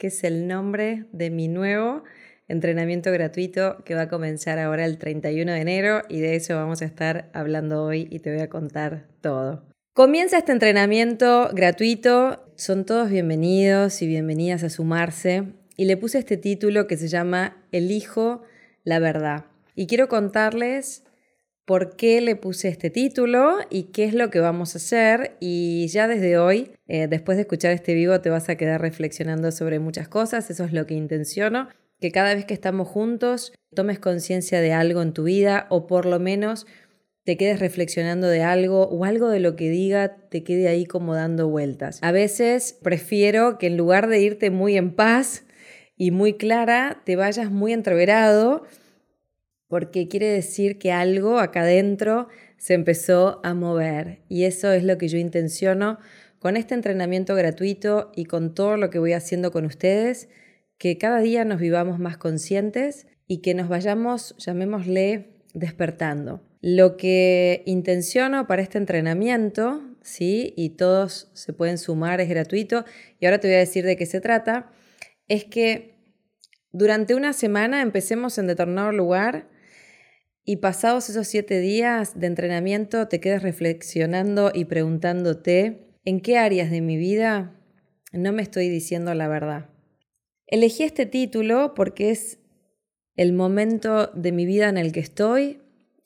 que es el nombre de mi nuevo entrenamiento gratuito que va a comenzar ahora el 31 de enero y de eso vamos a estar hablando hoy y te voy a contar todo. Comienza este entrenamiento gratuito, son todos bienvenidos y bienvenidas a sumarse y le puse este título que se llama Elijo la verdad. Y quiero contarles por qué le puse este título y qué es lo que vamos a hacer. Y ya desde hoy, eh, después de escuchar este vivo, te vas a quedar reflexionando sobre muchas cosas. Eso es lo que intenciono. Que cada vez que estamos juntos tomes conciencia de algo en tu vida o por lo menos te quedes reflexionando de algo o algo de lo que diga te quede ahí como dando vueltas. A veces prefiero que en lugar de irte muy en paz y muy clara, te vayas muy entreverado porque quiere decir que algo acá adentro se empezó a mover y eso es lo que yo intenciono con este entrenamiento gratuito y con todo lo que voy haciendo con ustedes, que cada día nos vivamos más conscientes y que nos vayamos, llamémosle, despertando. Lo que intenciono para este entrenamiento, ¿sí? Y todos se pueden sumar, es gratuito, y ahora te voy a decir de qué se trata, es que durante una semana empecemos en determinado lugar y pasados esos siete días de entrenamiento te quedas reflexionando y preguntándote en qué áreas de mi vida no me estoy diciendo la verdad. Elegí este título porque es el momento de mi vida en el que estoy,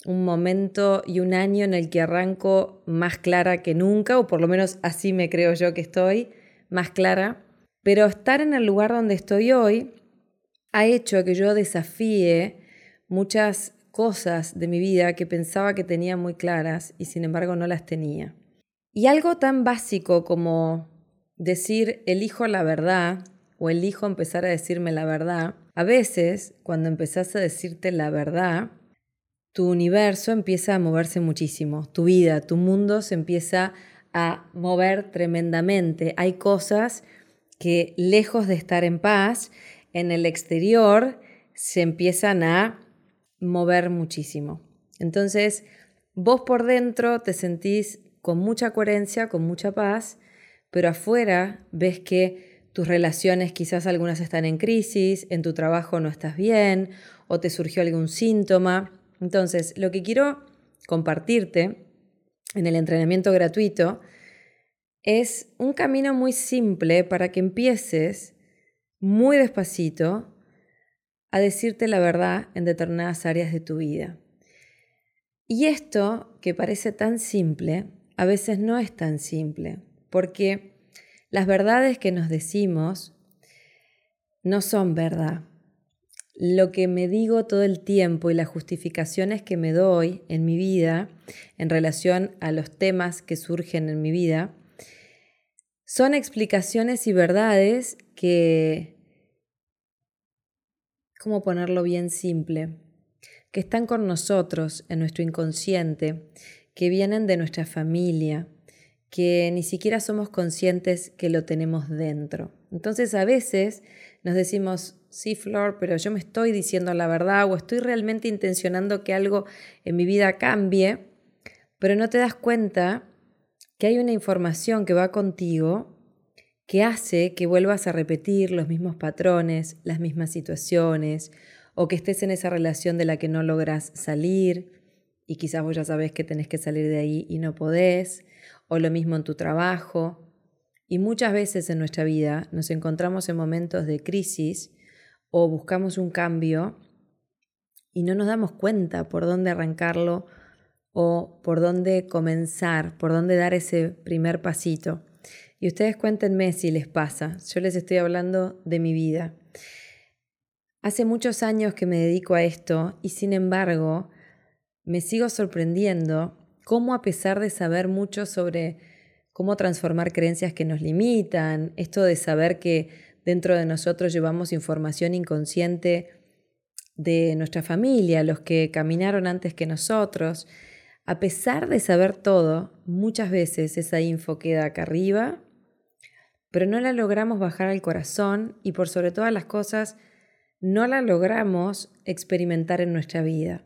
un momento y un año en el que arranco más clara que nunca, o por lo menos así me creo yo que estoy, más clara. Pero estar en el lugar donde estoy hoy ha hecho que yo desafíe muchas cosas de mi vida que pensaba que tenía muy claras y sin embargo no las tenía. Y algo tan básico como decir elijo la verdad o elijo empezar a decirme la verdad, a veces cuando empezás a decirte la verdad, tu universo empieza a moverse muchísimo, tu vida, tu mundo se empieza a mover tremendamente. Hay cosas que lejos de estar en paz, en el exterior se empiezan a mover muchísimo. Entonces, vos por dentro te sentís con mucha coherencia, con mucha paz, pero afuera ves que tus relaciones quizás algunas están en crisis, en tu trabajo no estás bien o te surgió algún síntoma. Entonces, lo que quiero compartirte en el entrenamiento gratuito es un camino muy simple para que empieces muy despacito a decirte la verdad en determinadas áreas de tu vida. Y esto, que parece tan simple, a veces no es tan simple, porque las verdades que nos decimos no son verdad. Lo que me digo todo el tiempo y las justificaciones que me doy en mi vida en relación a los temas que surgen en mi vida, son explicaciones y verdades que ¿cómo ponerlo bien simple? Que están con nosotros en nuestro inconsciente, que vienen de nuestra familia, que ni siquiera somos conscientes que lo tenemos dentro. Entonces a veces nos decimos, sí, Flor, pero yo me estoy diciendo la verdad o estoy realmente intencionando que algo en mi vida cambie, pero no te das cuenta que hay una información que va contigo que hace que vuelvas a repetir los mismos patrones, las mismas situaciones, o que estés en esa relación de la que no logras salir y quizás vos ya sabés que tenés que salir de ahí y no podés, o lo mismo en tu trabajo. Y muchas veces en nuestra vida nos encontramos en momentos de crisis o buscamos un cambio y no nos damos cuenta por dónde arrancarlo o por dónde comenzar, por dónde dar ese primer pasito. Y ustedes cuéntenme si les pasa. Yo les estoy hablando de mi vida. Hace muchos años que me dedico a esto y sin embargo me sigo sorprendiendo cómo a pesar de saber mucho sobre cómo transformar creencias que nos limitan, esto de saber que dentro de nosotros llevamos información inconsciente de nuestra familia, los que caminaron antes que nosotros. A pesar de saber todo, muchas veces esa info queda acá arriba, pero no la logramos bajar al corazón y por sobre todas las cosas, no la logramos experimentar en nuestra vida.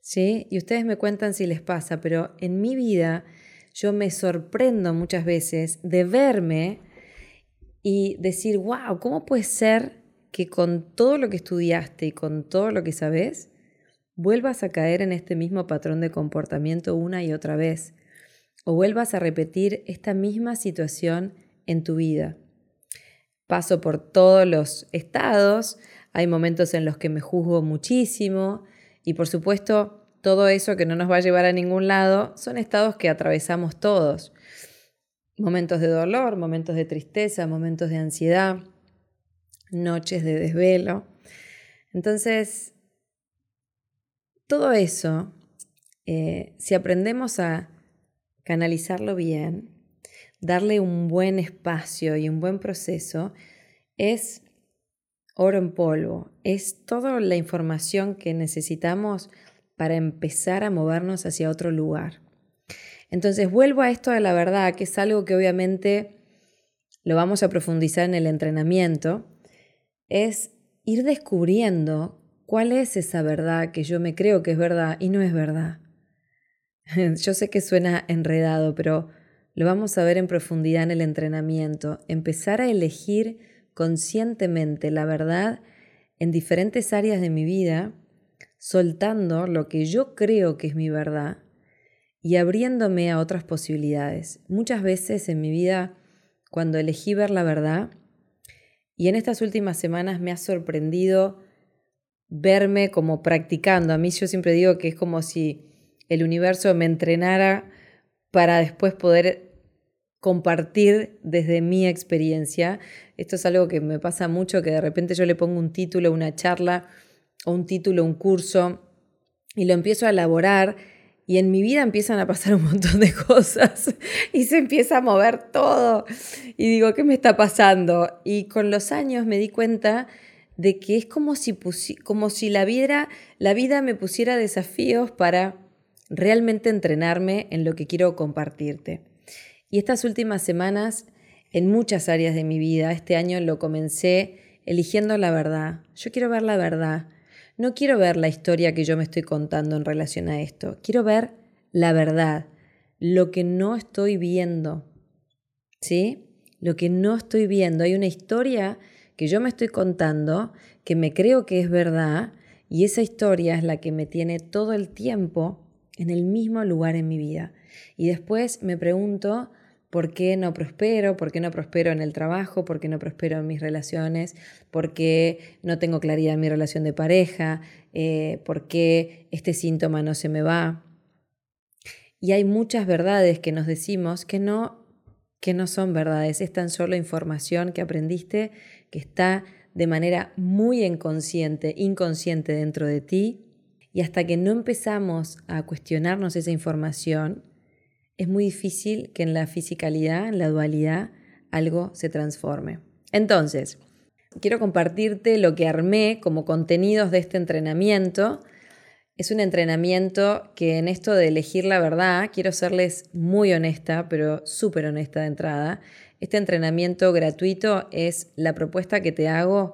¿Sí? Y ustedes me cuentan si les pasa, pero en mi vida yo me sorprendo muchas veces de verme y decir, wow, ¿cómo puede ser que con todo lo que estudiaste y con todo lo que sabes, vuelvas a caer en este mismo patrón de comportamiento una y otra vez? O vuelvas a repetir esta misma situación en tu vida. Paso por todos los estados, hay momentos en los que me juzgo muchísimo y por supuesto todo eso que no nos va a llevar a ningún lado son estados que atravesamos todos momentos de dolor, momentos de tristeza, momentos de ansiedad, noches de desvelo. Entonces, todo eso, eh, si aprendemos a canalizarlo bien, darle un buen espacio y un buen proceso, es oro en polvo, es toda la información que necesitamos para empezar a movernos hacia otro lugar. Entonces vuelvo a esto de la verdad, que es algo que obviamente lo vamos a profundizar en el entrenamiento, es ir descubriendo cuál es esa verdad que yo me creo que es verdad y no es verdad. Yo sé que suena enredado, pero lo vamos a ver en profundidad en el entrenamiento. Empezar a elegir conscientemente la verdad en diferentes áreas de mi vida, soltando lo que yo creo que es mi verdad y abriéndome a otras posibilidades. Muchas veces en mi vida, cuando elegí ver la verdad, y en estas últimas semanas me ha sorprendido verme como practicando. A mí yo siempre digo que es como si el universo me entrenara para después poder compartir desde mi experiencia. Esto es algo que me pasa mucho, que de repente yo le pongo un título, una charla, o un título, un curso, y lo empiezo a elaborar y en mi vida empiezan a pasar un montón de cosas y se empieza a mover todo. Y digo, ¿qué me está pasando? Y con los años me di cuenta de que es como si, como si la, vida, la vida me pusiera desafíos para realmente entrenarme en lo que quiero compartirte. Y estas últimas semanas, en muchas áreas de mi vida, este año lo comencé eligiendo la verdad. Yo quiero ver la verdad. No quiero ver la historia que yo me estoy contando en relación a esto. Quiero ver la verdad, lo que no estoy viendo. ¿Sí? Lo que no estoy viendo. Hay una historia que yo me estoy contando, que me creo que es verdad, y esa historia es la que me tiene todo el tiempo en el mismo lugar en mi vida. Y después me pregunto, ¿Por qué no prospero? ¿Por qué no prospero en el trabajo? ¿Por qué no prospero en mis relaciones? ¿Por qué no tengo claridad en mi relación de pareja? Eh, ¿Por qué este síntoma no se me va? Y hay muchas verdades que nos decimos que no, que no son verdades, es tan solo información que aprendiste que está de manera muy inconsciente, inconsciente dentro de ti. Y hasta que no empezamos a cuestionarnos esa información, es muy difícil que en la fisicalidad, en la dualidad, algo se transforme. Entonces, quiero compartirte lo que armé como contenidos de este entrenamiento. Es un entrenamiento que en esto de elegir la verdad, quiero serles muy honesta, pero súper honesta de entrada. Este entrenamiento gratuito es la propuesta que te hago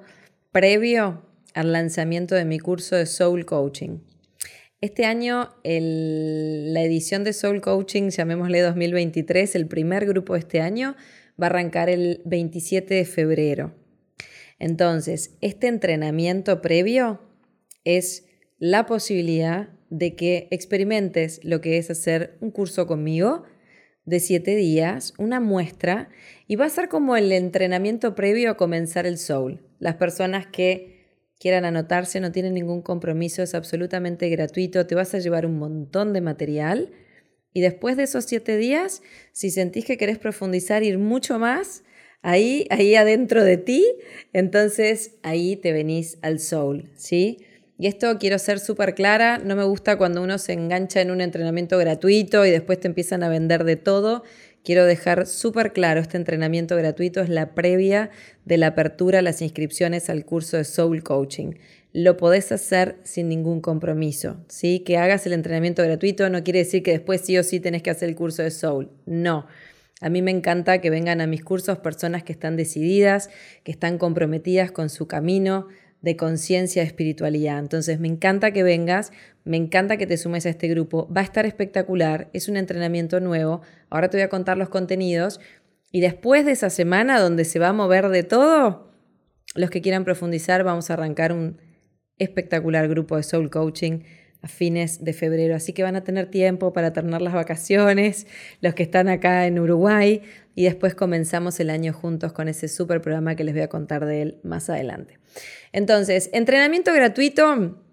previo al lanzamiento de mi curso de Soul Coaching. Este año la edición de Soul Coaching, llamémosle 2023, el primer grupo de este año, va a arrancar el 27 de febrero. Entonces, este entrenamiento previo es la posibilidad de que experimentes lo que es hacer un curso conmigo de siete días, una muestra, y va a ser como el entrenamiento previo a comenzar el Soul. Las personas que quieran anotarse, no tienen ningún compromiso, es absolutamente gratuito, te vas a llevar un montón de material y después de esos siete días, si sentís que querés profundizar, ir mucho más, ahí, ahí adentro de ti, entonces ahí te venís al soul, ¿sí? Y esto quiero ser súper clara, no me gusta cuando uno se engancha en un entrenamiento gratuito y después te empiezan a vender de todo. Quiero dejar súper claro, este entrenamiento gratuito es la previa de la apertura a las inscripciones al curso de Soul Coaching. Lo podés hacer sin ningún compromiso, ¿sí? Que hagas el entrenamiento gratuito no quiere decir que después sí o sí tenés que hacer el curso de Soul. No. A mí me encanta que vengan a mis cursos personas que están decididas, que están comprometidas con su camino de conciencia espiritualidad. Entonces me encanta que vengas, me encanta que te sumes a este grupo. Va a estar espectacular, es un entrenamiento nuevo. Ahora te voy a contar los contenidos. Y después de esa semana donde se va a mover de todo, los que quieran profundizar, vamos a arrancar un espectacular grupo de Soul Coaching a fines de febrero. Así que van a tener tiempo para terminar las vacaciones, los que están acá en Uruguay, y después comenzamos el año juntos con ese super programa que les voy a contar de él más adelante. Entonces, entrenamiento gratuito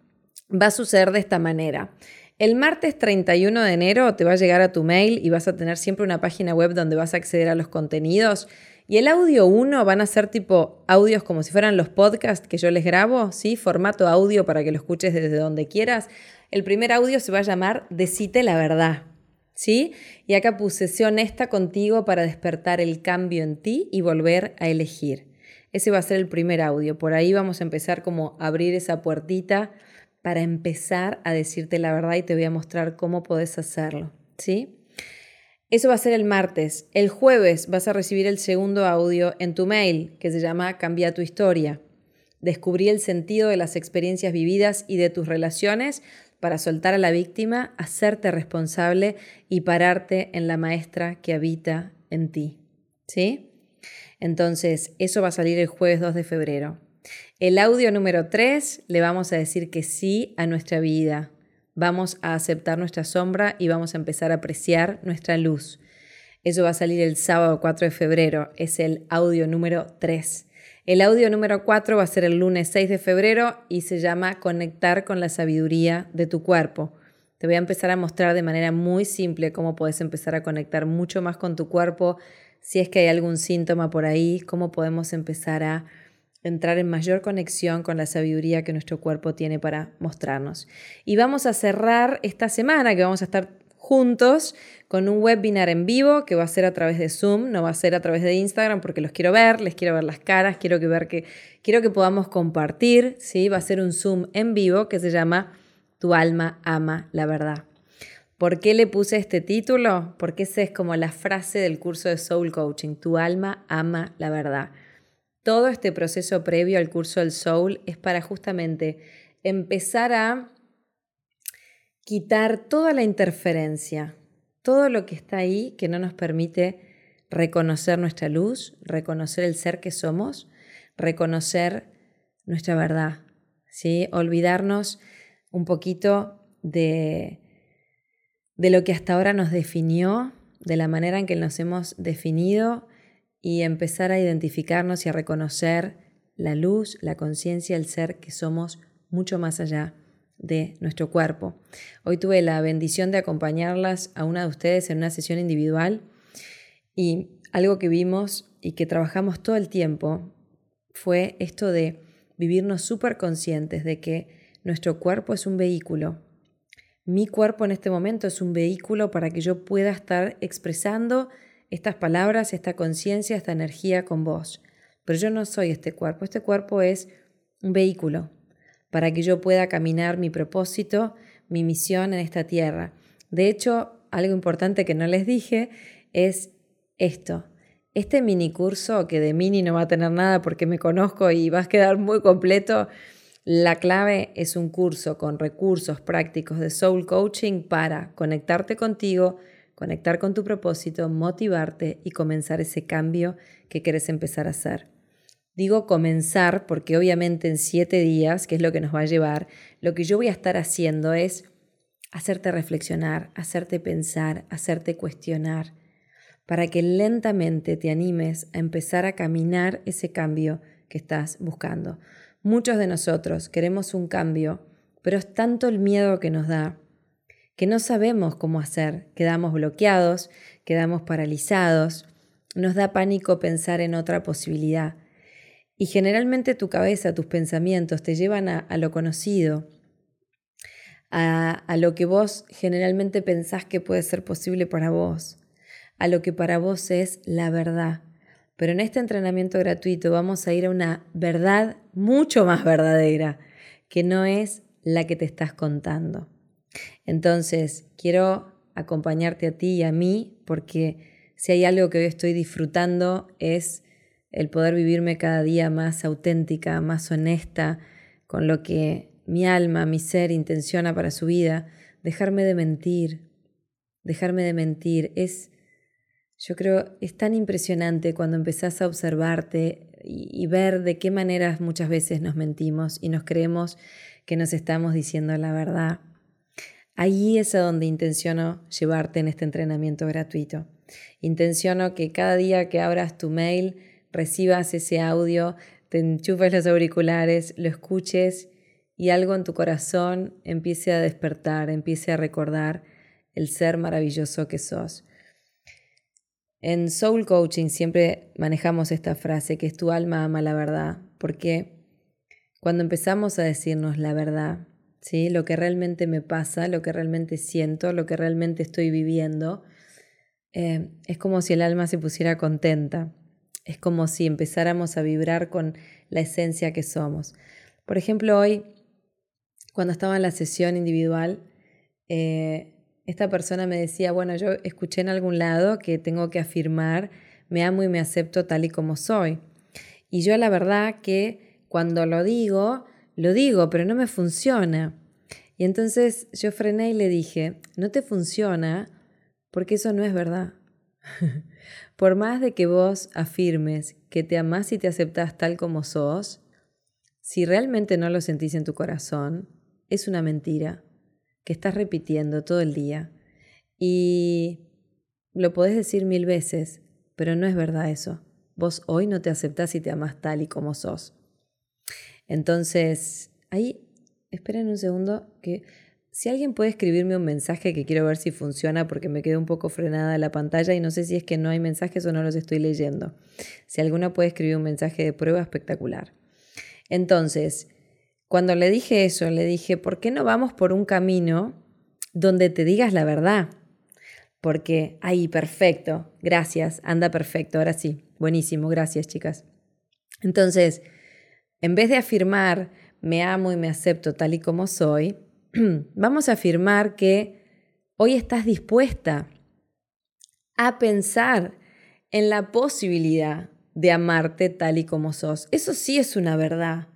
va a suceder de esta manera. El martes 31 de enero te va a llegar a tu mail y vas a tener siempre una página web donde vas a acceder a los contenidos. Y el audio 1 van a ser tipo audios como si fueran los podcasts que yo les grabo, ¿sí? Formato audio para que lo escuches desde donde quieras. El primer audio se va a llamar Decite la verdad, ¿sí? Y acá puse, sé honesta contigo para despertar el cambio en ti y volver a elegir. Ese va a ser el primer audio. Por ahí vamos a empezar como a abrir esa puertita para empezar a decirte la verdad y te voy a mostrar cómo podés hacerlo, ¿sí? Eso va a ser el martes. El jueves vas a recibir el segundo audio en tu mail que se llama Cambia tu historia. Descubrí el sentido de las experiencias vividas y de tus relaciones para soltar a la víctima, hacerte responsable y pararte en la maestra que habita en ti. ¿Sí? Entonces, eso va a salir el jueves 2 de febrero. El audio número 3 le vamos a decir que sí a nuestra vida, vamos a aceptar nuestra sombra y vamos a empezar a apreciar nuestra luz. Eso va a salir el sábado 4 de febrero, es el audio número 3. El audio número 4 va a ser el lunes 6 de febrero y se llama Conectar con la sabiduría de tu cuerpo. Te voy a empezar a mostrar de manera muy simple cómo puedes empezar a conectar mucho más con tu cuerpo, si es que hay algún síntoma por ahí, cómo podemos empezar a entrar en mayor conexión con la sabiduría que nuestro cuerpo tiene para mostrarnos. Y vamos a cerrar esta semana que vamos a estar juntos con un webinar en vivo que va a ser a través de Zoom, no va a ser a través de Instagram porque los quiero ver, les quiero ver las caras, quiero que ver que quiero que podamos compartir, ¿sí? Va a ser un Zoom en vivo que se llama Tu alma ama la verdad. ¿Por qué le puse este título? Porque esa es como la frase del curso de Soul Coaching, Tu alma ama la verdad. Todo este proceso previo al curso del Soul es para justamente empezar a quitar toda la interferencia, todo lo que está ahí que no nos permite reconocer nuestra luz, reconocer el ser que somos, reconocer nuestra verdad, ¿sí? olvidarnos un poquito de, de lo que hasta ahora nos definió, de la manera en que nos hemos definido y empezar a identificarnos y a reconocer la luz, la conciencia, el ser que somos mucho más allá de nuestro cuerpo. Hoy tuve la bendición de acompañarlas a una de ustedes en una sesión individual y algo que vimos y que trabajamos todo el tiempo fue esto de vivirnos súper conscientes de que nuestro cuerpo es un vehículo. Mi cuerpo en este momento es un vehículo para que yo pueda estar expresando estas palabras, esta conciencia, esta energía con vos. Pero yo no soy este cuerpo, este cuerpo es un vehículo para que yo pueda caminar mi propósito, mi misión en esta tierra. De hecho, algo importante que no les dije es esto. Este mini curso, que de mini no va a tener nada porque me conozco y va a quedar muy completo, la clave es un curso con recursos prácticos de soul coaching para conectarte contigo, conectar con tu propósito, motivarte y comenzar ese cambio que quieres empezar a hacer. Digo comenzar porque obviamente en siete días, que es lo que nos va a llevar, lo que yo voy a estar haciendo es hacerte reflexionar, hacerte pensar, hacerte cuestionar, para que lentamente te animes a empezar a caminar ese cambio que estás buscando. Muchos de nosotros queremos un cambio, pero es tanto el miedo que nos da que no sabemos cómo hacer, quedamos bloqueados, quedamos paralizados, nos da pánico pensar en otra posibilidad. Y generalmente tu cabeza, tus pensamientos te llevan a, lo conocido, a, a lo que vos generalmente pensás que puede ser posible para vos, a lo que para vos es la verdad. Pero en este entrenamiento gratuito vamos a ir a una verdad mucho más verdadera, que no es la que te estás contando. Entonces, quiero acompañarte a ti y a mí porque si hay algo que hoy estoy disfrutando es el poder vivirme cada día más auténtica, más honesta con lo que mi alma, mi ser intenciona para su vida, dejarme de mentir, dejarme de mentir. Es, yo creo, es tan impresionante cuando empezás a observarte y, y ver de qué maneras muchas veces nos mentimos y nos creemos que nos estamos diciendo la verdad. Ahí es a donde intenciono llevarte en este entrenamiento gratuito. Intenciono que cada día que abras tu mail recibas ese audio, te enchufes los auriculares, lo escuches y algo en tu corazón empiece a despertar, empiece a recordar el ser maravilloso que sos. En Soul Coaching siempre manejamos esta frase que es tu alma ama la verdad, porque cuando empezamos a decirnos la verdad, ¿sí? lo que realmente me pasa, lo que realmente siento, lo que realmente estoy viviendo, eh, es como si el alma se pusiera contenta. Es como si empezáramos a vibrar con la esencia que somos. Por ejemplo, hoy, cuando estaba en la sesión individual, eh, esta persona me decía, bueno, yo escuché en algún lado que tengo que afirmar, me amo y me acepto tal y como soy. Y yo la verdad que cuando lo digo, lo digo, pero no me funciona. Y entonces yo frené y le dije, no te funciona porque eso no es verdad. Por más de que vos afirmes que te amás y te aceptás tal como sos, si realmente no lo sentís en tu corazón, es una mentira que estás repitiendo todo el día. Y lo podés decir mil veces, pero no es verdad eso. Vos hoy no te aceptás y te amás tal y como sos. Entonces, ahí, esperen un segundo que si alguien puede escribirme un mensaje que quiero ver si funciona porque me quedé un poco frenada la pantalla y no sé si es que no hay mensajes o no los estoy leyendo. Si alguna puede escribir un mensaje de prueba, espectacular. Entonces, cuando le dije eso, le dije, ¿por qué no vamos por un camino donde te digas la verdad? Porque, ahí, perfecto, gracias, anda perfecto, ahora sí, buenísimo, gracias chicas. Entonces, en vez de afirmar, me amo y me acepto tal y como soy, vamos a afirmar que hoy estás dispuesta a pensar en la posibilidad de amarte tal y como sos. Eso sí es una verdad.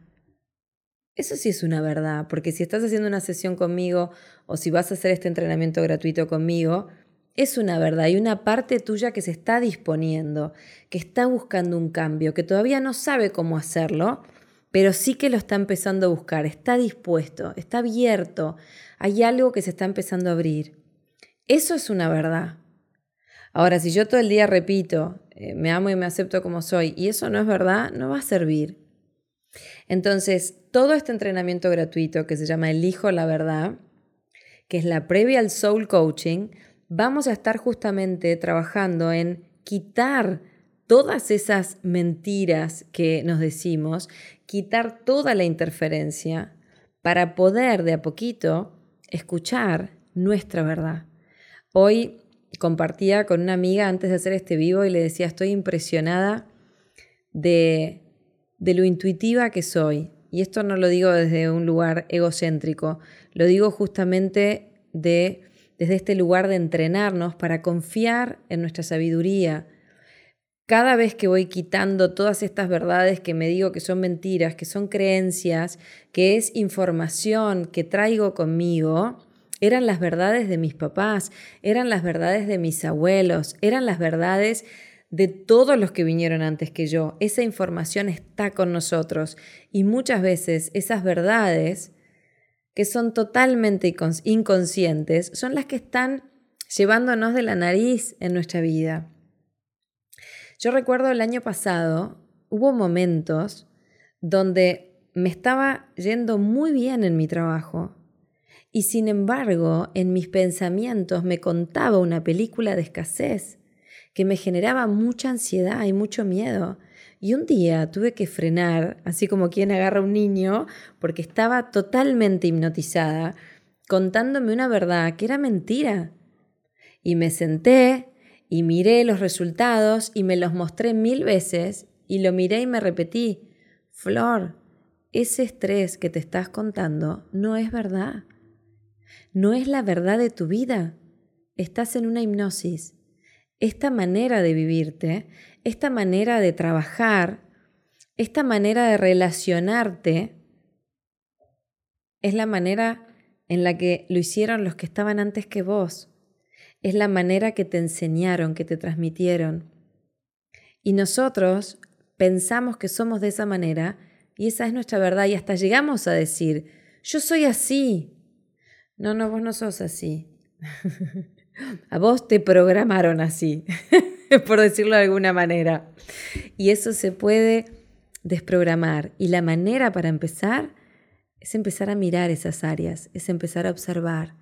Eso sí es una verdad, porque si estás haciendo una sesión conmigo o si vas a hacer este entrenamiento gratuito conmigo, es una verdad. Hay una parte tuya que se está disponiendo, que está buscando un cambio, que todavía no sabe cómo hacerlo, pero sí que lo está empezando a buscar, está dispuesto, está abierto, hay algo que se está empezando a abrir. Eso es una verdad. Ahora, si yo todo el día repito, eh, me amo y me acepto como soy, y eso no es verdad, no va a servir. Entonces, todo este entrenamiento gratuito que se llama Elijo la verdad, que es la previa al soul coaching, vamos a estar justamente trabajando en quitar todas esas mentiras que nos decimos, quitar toda la interferencia para poder de a poquito escuchar nuestra verdad. Hoy compartía con una amiga antes de hacer este vivo y le decía, estoy impresionada de, de lo intuitiva que soy. Y esto no lo digo desde un lugar egocéntrico, lo digo justamente de, desde este lugar de entrenarnos para confiar en nuestra sabiduría, cada vez que voy quitando todas estas verdades que me digo que son mentiras, que son creencias, que es información que traigo conmigo, eran las verdades de mis papás, eran las verdades de mis abuelos, eran las verdades de todos los que vinieron antes que yo. Esa información está con nosotros y muchas veces esas verdades que son totalmente inconscientes son las que están llevándonos de la nariz en nuestra vida. Yo recuerdo el año pasado, hubo momentos donde me estaba yendo muy bien en mi trabajo y sin embargo en mis pensamientos me contaba una película de escasez que me generaba mucha ansiedad y mucho miedo. Y un día tuve que frenar, así como quien agarra a un niño, porque estaba totalmente hipnotizada, contándome una verdad que era mentira. Y me senté y miré los resultados y me los mostré mil veces y lo miré y me repetí, Flor, ese estrés que te estás contando no es verdad. No es la verdad de tu vida. Estás en una hipnosis. Esta manera de vivirte, esta manera de trabajar, esta manera de relacionarte, es la manera en la que lo hicieron los que estaban antes que vos. Es la manera que te enseñaron, que te transmitieron. Y nosotros pensamos que somos de esa manera y esa es nuestra verdad y hasta llegamos a decir, yo soy así. No, no, vos no sos así. a vos te programaron así, por decirlo de alguna manera. Y eso se puede desprogramar. Y la manera para empezar es empezar a mirar esas áreas, es empezar a observar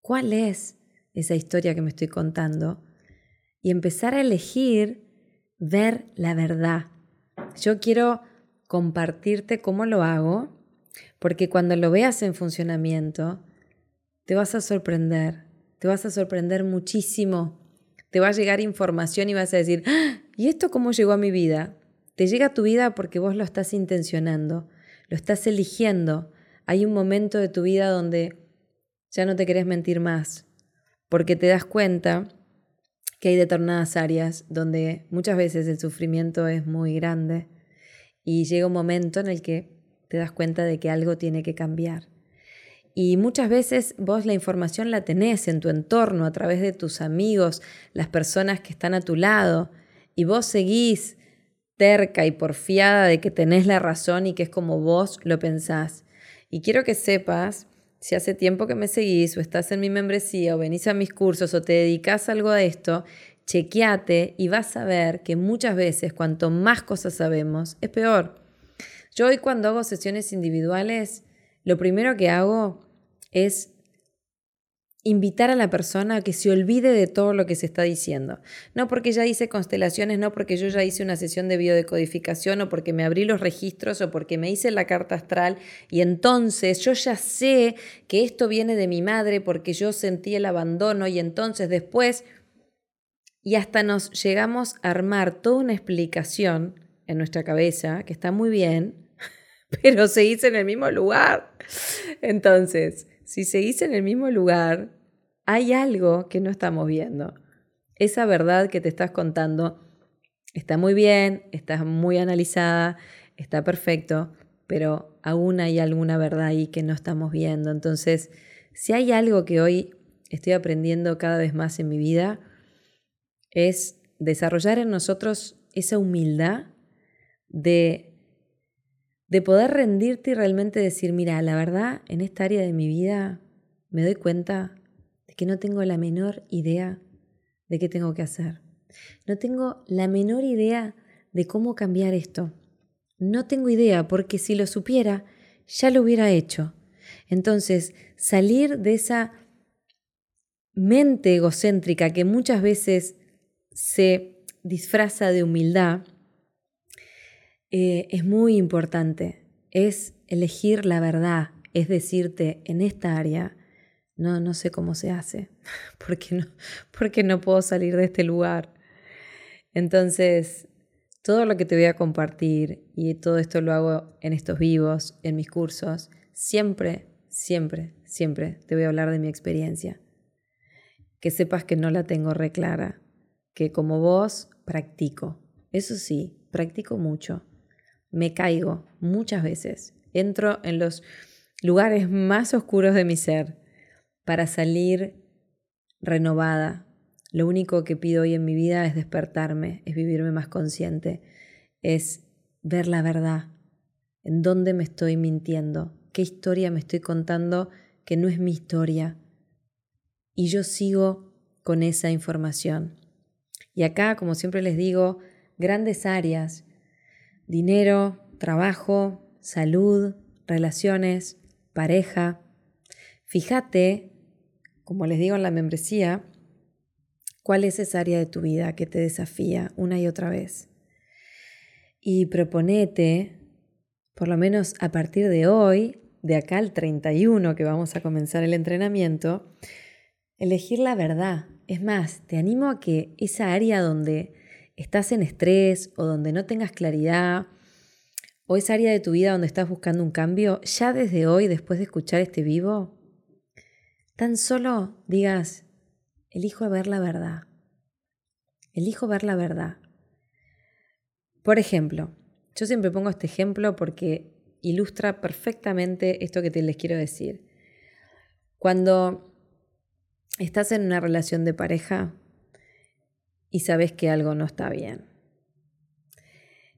cuál es esa historia que me estoy contando y empezar a elegir ver la verdad. Yo quiero compartirte cómo lo hago, porque cuando lo veas en funcionamiento, te vas a sorprender, te vas a sorprender muchísimo. Te va a llegar información y vas a decir, ¡Ah! ¿y esto cómo llegó a mi vida? Te llega a tu vida porque vos lo estás intencionando, lo estás eligiendo. Hay un momento de tu vida donde ya no te querés mentir más, porque te das cuenta que hay determinadas áreas donde muchas veces el sufrimiento es muy grande y llega un momento en el que te das cuenta de que algo tiene que cambiar. Y muchas veces vos la información la tenés en tu entorno, a través de tus amigos, las personas que están a tu lado, y vos seguís terca y porfiada de que tenés la razón y que es como vos lo pensás. Y quiero que sepas, si hace tiempo que me seguís o estás en mi membresía o venís a mis cursos o te dedicas a algo de esto, chequeate y vas a ver que muchas veces cuanto más cosas sabemos, es peor. Yo hoy cuando hago sesiones individuales, lo primero que hago es invitar a la persona a que se olvide de todo lo que se está diciendo. No porque ya hice constelaciones, no porque yo ya hice una sesión de biodecodificación o porque me abrí los registros o porque me hice la carta astral y entonces yo ya sé que esto viene de mi madre porque yo sentí el abandono y entonces después y hasta nos llegamos a armar toda una explicación en nuestra cabeza que está muy bien, pero seguís en el mismo lugar. Entonces, si seguís en el mismo lugar, hay algo que no estamos viendo. Esa verdad que te estás contando está muy bien, está muy analizada, está perfecto, pero aún hay alguna verdad ahí que no estamos viendo. Entonces, si hay algo que hoy estoy aprendiendo cada vez más en mi vida, es desarrollar en nosotros esa humildad de de poder rendirte y realmente decir, mira, la verdad, en esta área de mi vida me doy cuenta de que no tengo la menor idea de qué tengo que hacer. No tengo la menor idea de cómo cambiar esto. No tengo idea porque si lo supiera, ya lo hubiera hecho. Entonces, salir de esa mente egocéntrica que muchas veces se disfraza de humildad, eh, es muy importante. Es elegir la verdad, es decirte, en esta área, no, no sé cómo se hace, porque no, porque no puedo salir de este lugar. Entonces, todo lo que te voy a compartir, y todo esto lo hago en estos vivos, en mis cursos, siempre, siempre, siempre te voy a hablar de mi experiencia. Que sepas que no la tengo reclara, que como vos practico. Eso sí, practico mucho me caigo muchas veces. Entro en los lugares más oscuros de mi ser para salir renovada. Lo único que pido hoy en mi vida es despertarme, es vivirme más consciente, es ver la verdad, en dónde me estoy mintiendo, qué historia me estoy contando que no es mi historia. Y yo sigo con esa información. Y acá, como siempre les digo, grandes áreas dinero, trabajo, salud, relaciones, pareja. Fíjate, como les digo en la membresía, cuál es esa área de tu vida que te desafía una y otra vez. Y proponete, por lo menos a partir de hoy, de acá al 31 que vamos a comenzar el entrenamiento, elegir la verdad, es más, te animo a que esa área donde estás en estrés o donde no tengas claridad o esa área de tu vida donde estás buscando un cambio, ya desde hoy, después de escuchar este vivo, tan solo digas, elijo ver la verdad. Elijo ver la verdad. Por ejemplo, yo siempre pongo este ejemplo porque ilustra perfectamente esto que te les quiero decir. Cuando estás en una relación de pareja y sabes que algo no está bien.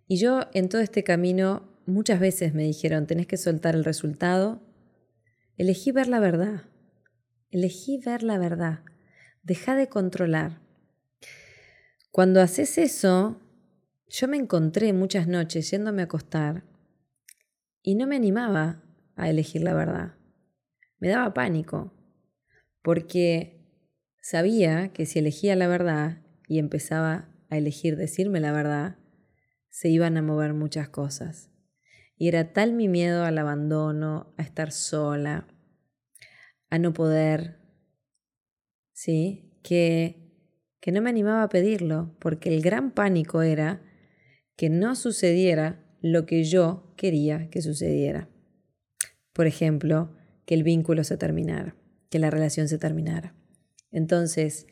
Y yo en todo este camino muchas veces me dijeron, tenés que soltar el resultado. Elegí ver la verdad. Elegí ver la verdad. Deja de controlar. Cuando haces eso, yo me encontré muchas noches yéndome a acostar y no me animaba a elegir la verdad. Me daba pánico, porque sabía que si elegía la verdad y empezaba a elegir decirme la verdad, se iban a mover muchas cosas. Y era tal mi miedo al abandono, a estar sola, a no poder, ¿sí? Que, que no me animaba a pedirlo, porque el gran pánico era que no sucediera lo que yo quería que sucediera. Por ejemplo, que el vínculo se terminara, que la relación se terminara. Entonces,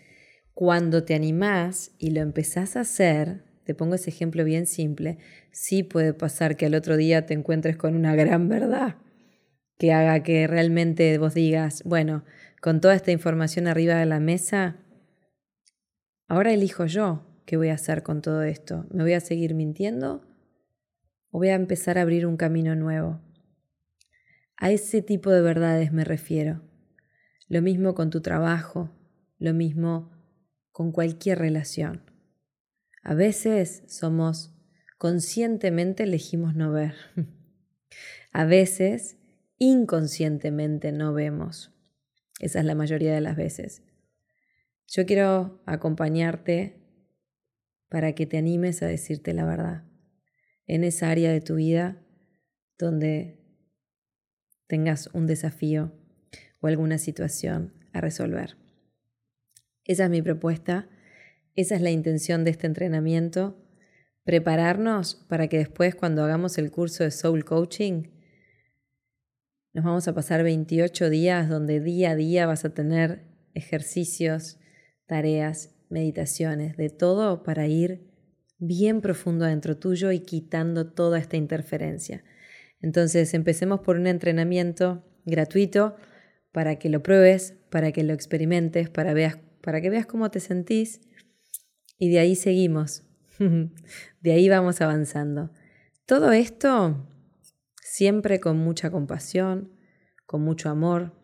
cuando te animás y lo empezás a hacer, te pongo ese ejemplo bien simple, sí puede pasar que al otro día te encuentres con una gran verdad que haga que realmente vos digas, bueno, con toda esta información arriba de la mesa, ahora elijo yo qué voy a hacer con todo esto. ¿Me voy a seguir mintiendo o voy a empezar a abrir un camino nuevo? A ese tipo de verdades me refiero. Lo mismo con tu trabajo, lo mismo con cualquier relación. A veces somos conscientemente elegimos no ver. A veces inconscientemente no vemos. Esa es la mayoría de las veces. Yo quiero acompañarte para que te animes a decirte la verdad en esa área de tu vida donde tengas un desafío o alguna situación a resolver. Esa es mi propuesta, esa es la intención de este entrenamiento, prepararnos para que después cuando hagamos el curso de Soul Coaching, nos vamos a pasar 28 días donde día a día vas a tener ejercicios, tareas meditaciones, de todo para ir bien profundo adentro tuyo y quitando toda esta interferencia. Entonces empecemos por un entrenamiento gratuito para que lo pruebes, para que lo experimentes, para, veas, para que veas cómo te sentís y de ahí seguimos, de ahí vamos avanzando. Todo esto siempre con mucha compasión, con mucho amor,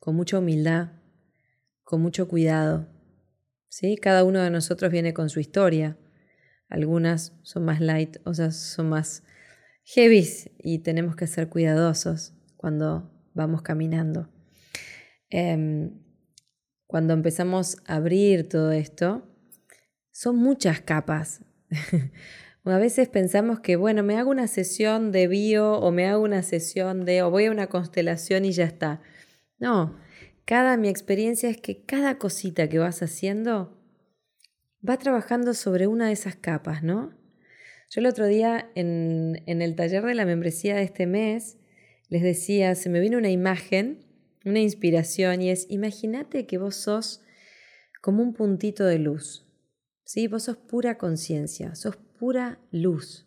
con mucha humildad, con mucho cuidado, ¿sí? Cada uno de nosotros viene con su historia. Algunas son más light, otras son más heavy y tenemos que ser cuidadosos cuando vamos caminando. Em, cuando empezamos a abrir todo esto, son muchas capas. a veces pensamos que, bueno, me hago una sesión de bio o me hago una sesión de, o voy a una constelación y ya está. No, cada mi experiencia es que cada cosita que vas haciendo va trabajando sobre una de esas capas, ¿no? Yo el otro día en, en el taller de la membresía de este mes les decía, se me vino una imagen, una inspiración y es, imagínate que vos sos como un puntito de luz, ¿sí? Vos sos pura conciencia, sos pura luz,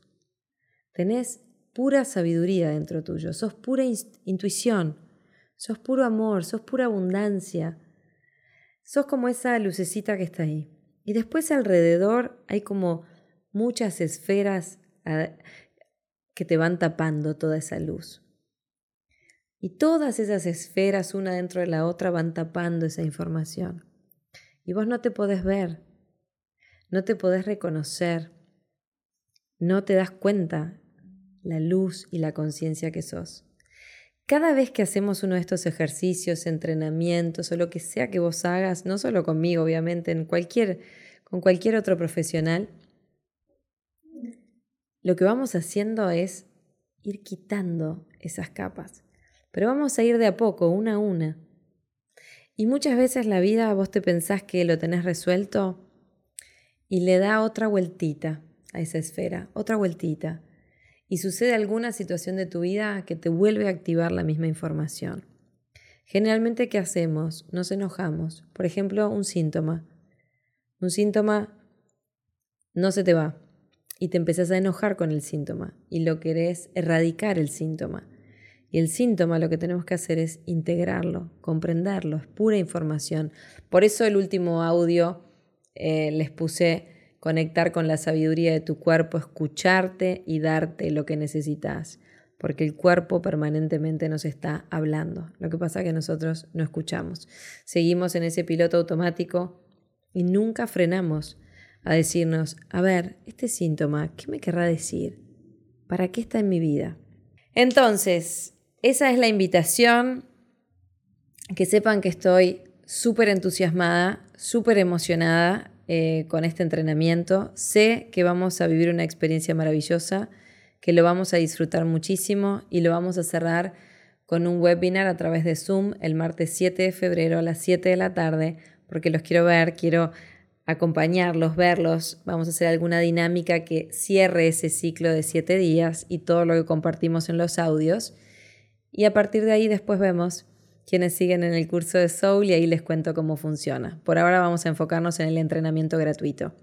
tenés pura sabiduría dentro tuyo, sos pura intuición, Sos puro amor, sos pura abundancia. Sos como esa lucecita que está ahí. Y después alrededor hay como muchas esferas que te van tapando toda esa luz. Y todas esas esferas, una dentro de la otra, van tapando esa información. Y vos no te podés ver, no te podés reconocer, no te das cuenta la luz y la conciencia que sos. Cada vez que hacemos uno de estos ejercicios, entrenamientos o lo que sea que vos hagas, no solo conmigo, obviamente, en cualquier, con cualquier otro profesional, lo que vamos haciendo es ir quitando esas capas. Pero vamos a ir de a poco, una a una. Y muchas veces la vida vos te pensás que lo tenés resuelto y le da otra vueltita a esa esfera, otra vueltita. Y sucede alguna situación de tu vida que te vuelve a activar la misma información. Generalmente, ¿qué hacemos? Nos enojamos. Por ejemplo, un síntoma. Un síntoma no se te va y te empezás a enojar con el síntoma y lo querés erradicar el síntoma. Y el síntoma lo que tenemos que hacer es integrarlo, comprenderlo, es pura información. Por eso el último audio eh, les puse conectar con la sabiduría de tu cuerpo, escucharte y darte lo que necesitas, porque el cuerpo permanentemente nos está hablando. Lo que pasa es que nosotros no escuchamos. Seguimos en ese piloto automático y nunca frenamos a decirnos, a ver, este síntoma, ¿qué me querrá decir? ¿Para qué está en mi vida? Entonces, esa es la invitación. Que sepan que estoy súper entusiasmada, súper emocionada eh, con este entrenamiento. Sé que vamos a vivir una experiencia maravillosa, que lo vamos a disfrutar muchísimo y lo vamos a cerrar con un webinar a través de Zoom el martes 7 de febrero a las 7 de la tarde, porque los quiero ver, quiero acompañarlos, verlos, vamos a hacer alguna dinámica que cierre ese ciclo de 7 días y todo lo que compartimos en los audios. Y a partir de ahí después vemos quienes siguen en el curso de Soul y ahí les cuento cómo funciona. Por ahora vamos a enfocarnos en el entrenamiento gratuito.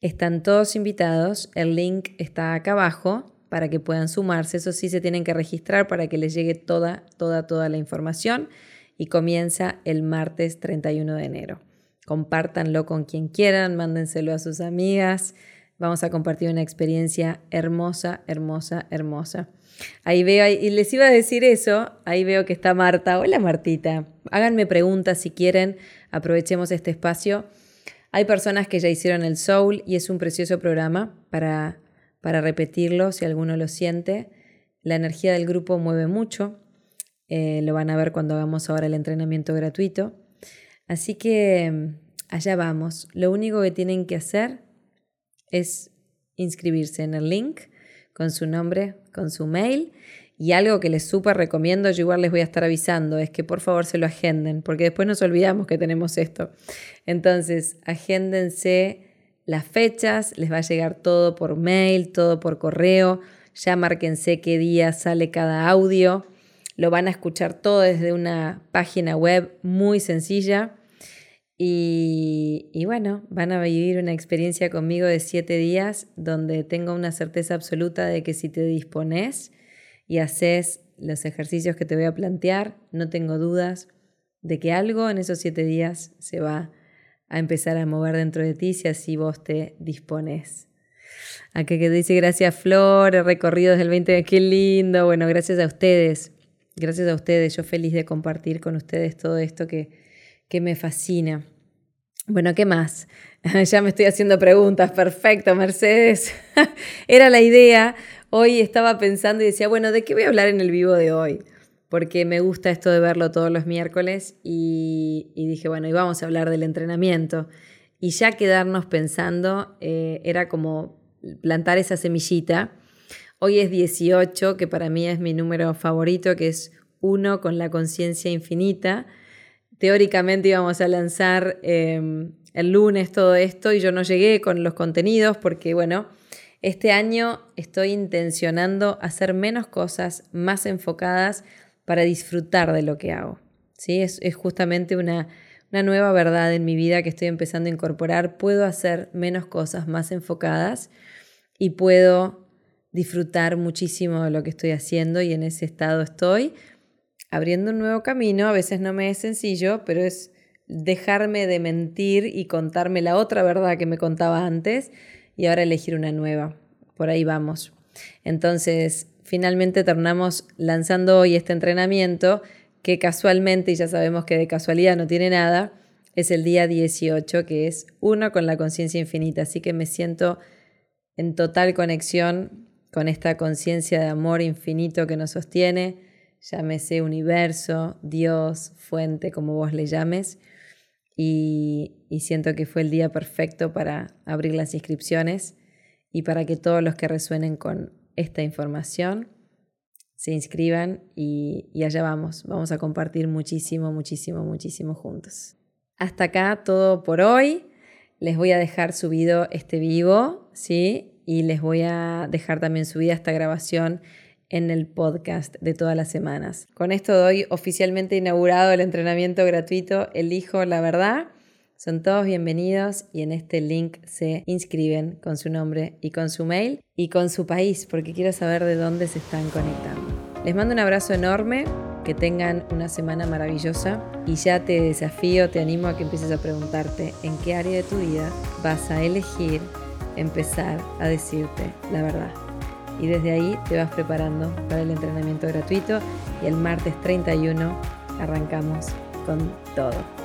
Están todos invitados, el link está acá abajo para que puedan sumarse. Eso sí, se tienen que registrar para que les llegue toda, toda, toda la información y comienza el martes 31 de enero. Compártanlo con quien quieran, mándenselo a sus amigas. Vamos a compartir una experiencia hermosa, hermosa, hermosa. Ahí veo, y les iba a decir eso, ahí veo que está Marta. Hola Martita, háganme preguntas si quieren, aprovechemos este espacio. Hay personas que ya hicieron el Soul y es un precioso programa para, para repetirlo si alguno lo siente. La energía del grupo mueve mucho, eh, lo van a ver cuando hagamos ahora el entrenamiento gratuito. Así que allá vamos. Lo único que tienen que hacer es inscribirse en el link con su nombre, con su mail. Y algo que les súper recomiendo, yo igual les voy a estar avisando, es que por favor se lo agenden, porque después nos olvidamos que tenemos esto. Entonces, agéndense las fechas, les va a llegar todo por mail, todo por correo, ya márquense qué día sale cada audio, lo van a escuchar todo desde una página web muy sencilla y, bueno, van a vivir una experiencia conmigo de siete días donde tengo una certeza absoluta de que si te dispones y haces los ejercicios que te voy a plantear, no tengo dudas de que algo en esos siete días se va a empezar a mover dentro de ti si así vos te dispones. A que, dice gracias Flor, el recorrido desde el 20, qué lindo. Bueno, gracias a ustedes, gracias a ustedes, yo feliz de compartir con ustedes todo esto que, que me fascina. Bueno, ¿qué más? ya me estoy haciendo preguntas. Perfecto, Mercedes. Era la idea. Hoy estaba pensando y decía, bueno, ¿de qué voy a hablar en el vivo de hoy? Porque me gusta esto de verlo todos los miércoles y, dije, bueno, y vamos a hablar del entrenamiento. Y ya quedarnos pensando eh, era como plantar esa semillita. Hoy es 18, que para mí es mi número favorito, que es uno con la conciencia infinita teóricamente íbamos a lanzar em, el lunes todo esto y yo no llegué con los contenidos porque, bueno, este año estoy intencionando hacer menos cosas más enfocadas para disfrutar de lo que hago. ¿sí? Es, es justamente una, una nueva verdad en mi vida que estoy empezando a incorporar. Puedo hacer menos cosas más enfocadas y puedo disfrutar muchísimo de lo que estoy haciendo y en ese estado estoy abriendo un nuevo camino. A veces no me es sencillo, pero es dejarme de mentir y contarme la otra verdad que me contaba antes y ahora elegir una nueva. Por ahí vamos. Entonces, finalmente terminamos lanzando hoy este entrenamiento que casualmente, y ya sabemos que de casualidad no tiene nada, es el día 18, que es uno con la conciencia infinita. Así que me siento en total conexión con esta conciencia de amor infinito que nos sostiene, llámese universo, Dios, fuente, como vos le llames. Y, siento que fue el día perfecto para abrir las inscripciones y para que todos los que resuenen con esta información se inscriban y, y allá vamos. Vamos a compartir muchísimo, muchísimo, muchísimo juntos. Hasta acá todo por hoy. Les voy a dejar subido este vivo, ¿sí? Y les voy a dejar también subida esta grabación en el podcast de todas las semanas. Con esto doy oficialmente inaugurado el entrenamiento gratuito Elijo la verdad. Son todos bienvenidos y en este link se inscriben con su nombre y con su mail y con su país porque quiero saber de dónde se están conectando. Les mando un abrazo enorme, que tengan una semana maravillosa y ya te desafío, te animo a que empieces a preguntarte en qué área de tu vida vas a elegir empezar a decirte la verdad. Y desde ahí te vas preparando para el entrenamiento gratuito y el martes 31 arrancamos con todo.